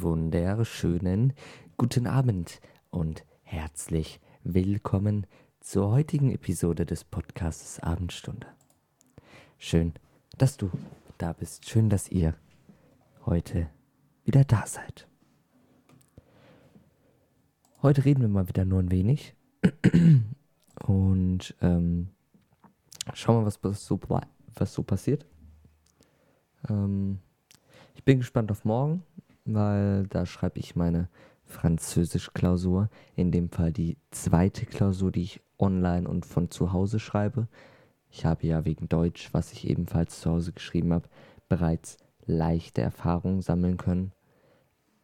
Wunderschönen guten Abend und herzlich willkommen zur heutigen Episode des Podcasts Abendstunde. Schön, dass du da bist. Schön, dass ihr heute wieder da seid. Heute reden wir mal wieder nur ein wenig und ähm, schauen was, was, so, was so passiert. Ähm, ich bin gespannt auf morgen, weil da schreibe ich meine Französisch-Klausur. In dem Fall die zweite Klausur, die ich online und von zu Hause schreibe. Ich habe ja wegen Deutsch, was ich ebenfalls zu Hause geschrieben habe, bereits leichte Erfahrungen sammeln können.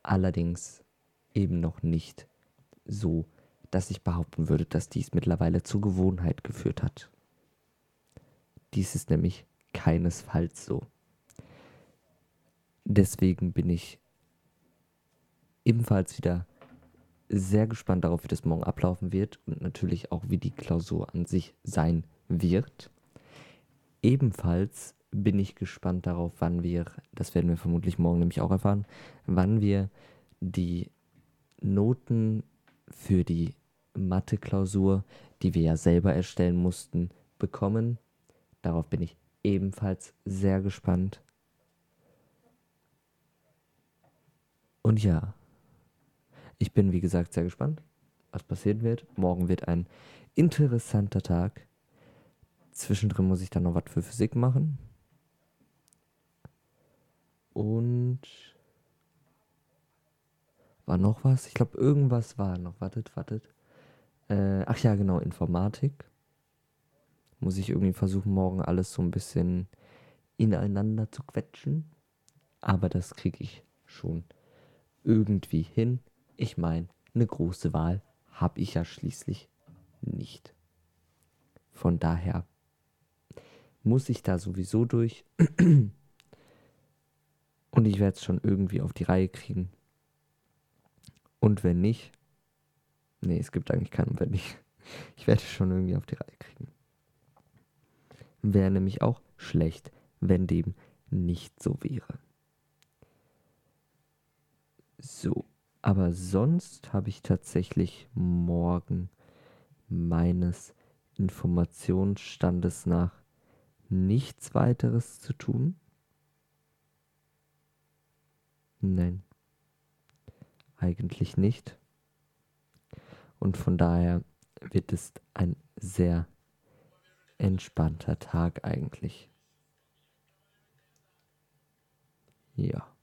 Allerdings eben noch nicht so, dass ich behaupten würde, dass dies mittlerweile zur Gewohnheit geführt hat. Dies ist nämlich keinesfalls so. Deswegen bin ich ebenfalls wieder sehr gespannt darauf, wie das morgen ablaufen wird und natürlich auch, wie die Klausur an sich sein wird. Ebenfalls bin ich gespannt darauf, wann wir, das werden wir vermutlich morgen nämlich auch erfahren, wann wir die Noten für die Mathe-Klausur, die wir ja selber erstellen mussten, bekommen. Darauf bin ich ebenfalls sehr gespannt. Und ja, ich bin wie gesagt sehr gespannt, was passieren wird. Morgen wird ein interessanter Tag. Zwischendrin muss ich dann noch was für Physik machen. Und war noch was? Ich glaube, irgendwas war noch. Wartet, wartet. Äh, ach ja, genau, Informatik. Muss ich irgendwie versuchen, morgen alles so ein bisschen ineinander zu quetschen. Aber das kriege ich schon irgendwie hin. Ich meine, eine große Wahl habe ich ja schließlich nicht. Von daher muss ich da sowieso durch. Und ich werde es schon irgendwie auf die Reihe kriegen. Und wenn nicht, nee, es gibt eigentlich keinen Wenn nicht. Ich werde es schon irgendwie auf die Reihe kriegen. Wäre nämlich auch schlecht, wenn dem nicht so wäre. So, aber sonst habe ich tatsächlich morgen meines Informationsstandes nach nichts weiteres zu tun. Nein, eigentlich nicht. Und von daher wird es ein sehr entspannter Tag eigentlich. Ja.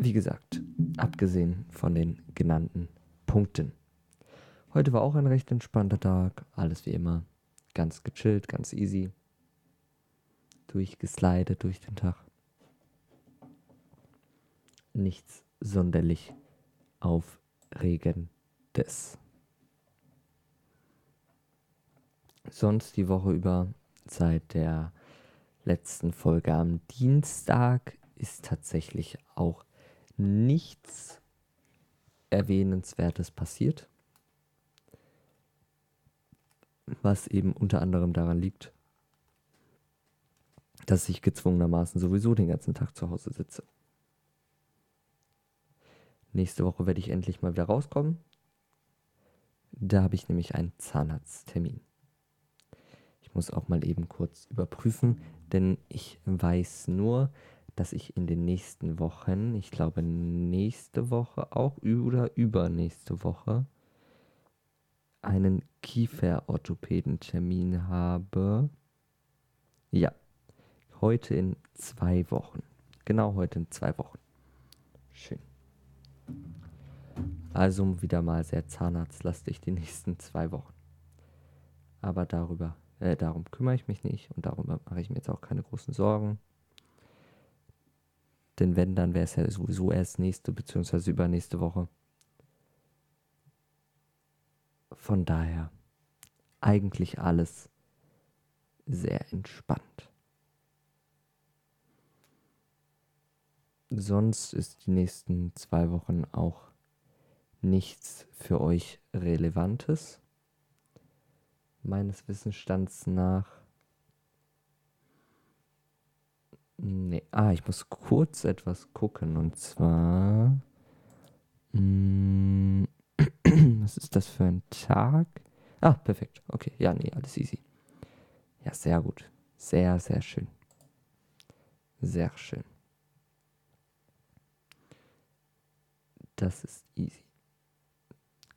Wie gesagt, abgesehen von den genannten Punkten. Heute war auch ein recht entspannter Tag, alles wie immer. Ganz gechillt, ganz easy. Durchgeslidet durch den Tag. Nichts sonderlich Aufregendes. Sonst die Woche über seit der letzten Folge am Dienstag ist tatsächlich auch nichts Erwähnenswertes passiert. Was eben unter anderem daran liegt, dass ich gezwungenermaßen sowieso den ganzen Tag zu Hause sitze. Nächste Woche werde ich endlich mal wieder rauskommen. Da habe ich nämlich einen Zahnarzttermin. Ich muss auch mal eben kurz überprüfen, denn ich weiß nur, dass ich in den nächsten Wochen, ich glaube nächste Woche auch oder übernächste Woche, einen Kieferorthopädentermin habe. Ja, heute in zwei Wochen. Genau heute in zwei Wochen. Schön. Also wieder mal sehr zahnarztlastig die nächsten zwei Wochen. Aber darüber äh, darum kümmere ich mich nicht und darum mache ich mir jetzt auch keine großen Sorgen. Denn wenn, dann wäre es ja sowieso erst nächste bzw. übernächste Woche. Von daher eigentlich alles sehr entspannt. Sonst ist die nächsten zwei Wochen auch nichts für euch Relevantes meines Wissensstands nach. Nee, Ah, ich muss kurz etwas gucken. Und zwar. Mh, was ist das für ein Tag? Ah, perfekt. Okay, ja, nee, alles easy. Ja, sehr gut. Sehr, sehr schön. Sehr schön. Das ist easy.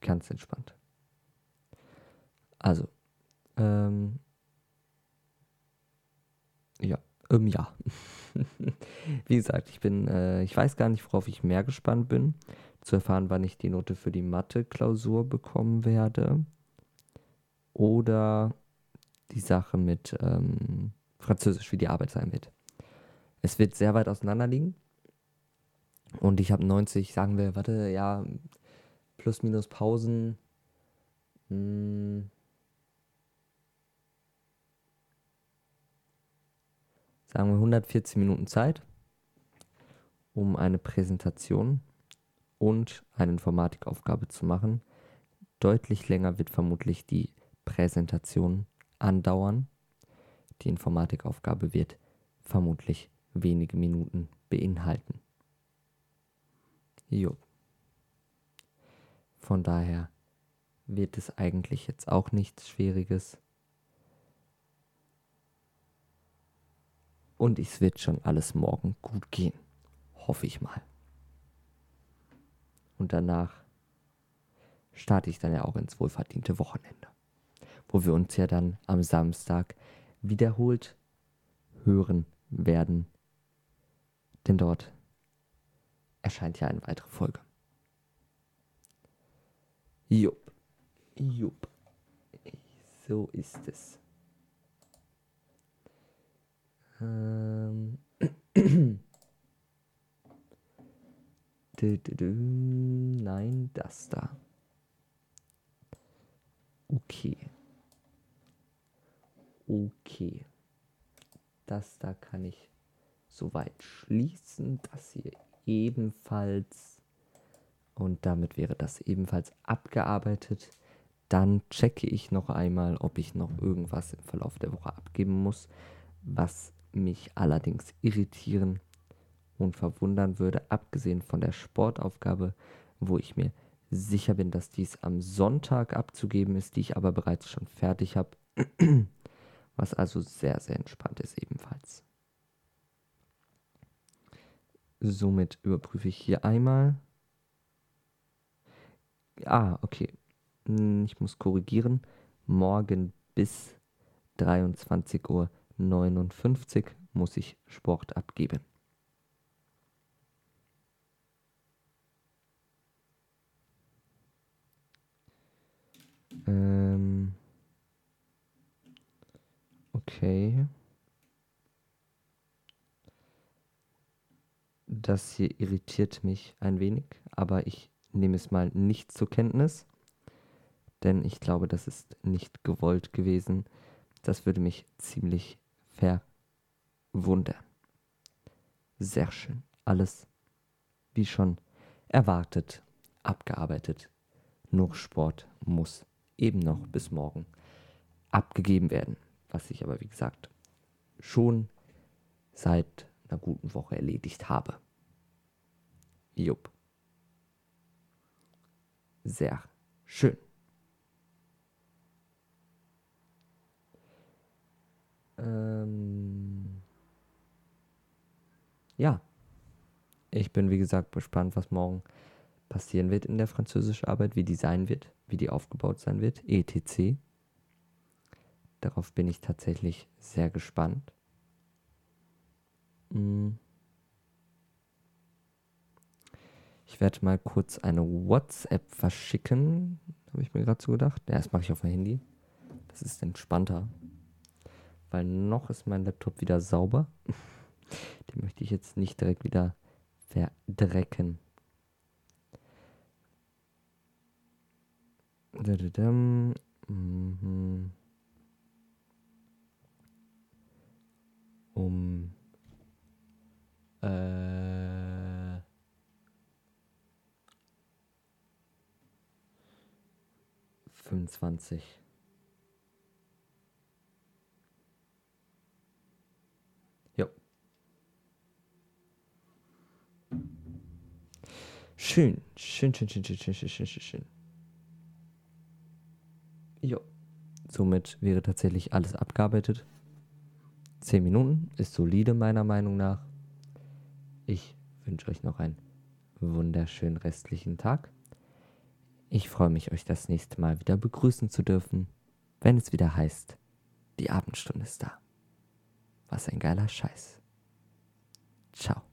Ganz entspannt. Also, ähm, ja, ähm, ja. Wie gesagt, ich bin, äh, ich weiß gar nicht, worauf ich mehr gespannt bin. Zu erfahren, wann ich die Note für die Mathe-Klausur bekommen werde. Oder die Sache mit ähm, Französisch, wie die Arbeit sein wird. Es wird sehr weit auseinander liegen. Und ich habe 90, sagen wir, warte, ja, plus minus Pausen. Mh, sagen wir 114 Minuten Zeit, um eine Präsentation und eine Informatikaufgabe zu machen. Deutlich länger wird vermutlich die Präsentation andauern. Die Informatikaufgabe wird vermutlich wenige Minuten beinhalten. Jo. Von daher wird es eigentlich jetzt auch nichts Schwieriges. Und es wird schon alles morgen gut gehen. Hoffe ich mal. Und danach starte ich dann ja auch ins wohlverdiente Wochenende. Wo wir uns ja dann am Samstag wiederholt hören werden. Denn dort erscheint ja eine weitere Folge. Jupp. Jupp. So ist es. Ähm. Nein, das da. Okay. Okay. Das da kann ich soweit schließen. Das hier ebenfalls. Und damit wäre das ebenfalls abgearbeitet. Dann checke ich noch einmal, ob ich noch irgendwas im Verlauf der Woche abgeben muss, was mich allerdings irritieren und verwundern würde, abgesehen von der Sportaufgabe, wo ich mir sicher bin, dass dies am Sonntag abzugeben ist, die ich aber bereits schon fertig habe, was also sehr, sehr entspannt ist ebenfalls. Somit überprüfe ich hier einmal. Ah, okay. Hm, ich muss korrigieren. Morgen bis 23.59 Uhr muss ich Sport abgeben. Ähm okay. Das hier irritiert mich ein wenig, aber ich nehme es mal nicht zur Kenntnis, denn ich glaube, das ist nicht gewollt gewesen. Das würde mich ziemlich verwundern. Sehr schön. Alles wie schon erwartet, abgearbeitet. Nur Sport muss eben noch bis morgen abgegeben werden. Was ich aber, wie gesagt, schon seit einer guten Woche erledigt habe. Jupp. Sehr schön. Ja. Ich bin, wie gesagt, gespannt, was morgen passieren wird in der französischen Arbeit, wie die sein wird, wie die aufgebaut sein wird, etc. Darauf bin ich tatsächlich sehr gespannt. Hm. Ich werde mal kurz eine WhatsApp verschicken. Habe ich mir gerade so gedacht. Ja, das mache ich auf mein Handy. Das ist entspannter. Weil noch ist mein Laptop wieder sauber. Den möchte ich jetzt nicht direkt wieder verdrecken. Mhm. Um äh, fünfundzwanzig. Jo. Schön, schön, schön, schön, schön, schön, schön, schön, schön, schön. Jo. Somit wäre tatsächlich alles abgearbeitet. Zehn Minuten ist solide meiner Meinung nach. Ich wünsche euch noch einen wunderschönen restlichen Tag. Ich freue mich, euch das nächste Mal wieder begrüßen zu dürfen, wenn es wieder heißt, die Abendstunde ist da. Was ein geiler Scheiß. Ciao.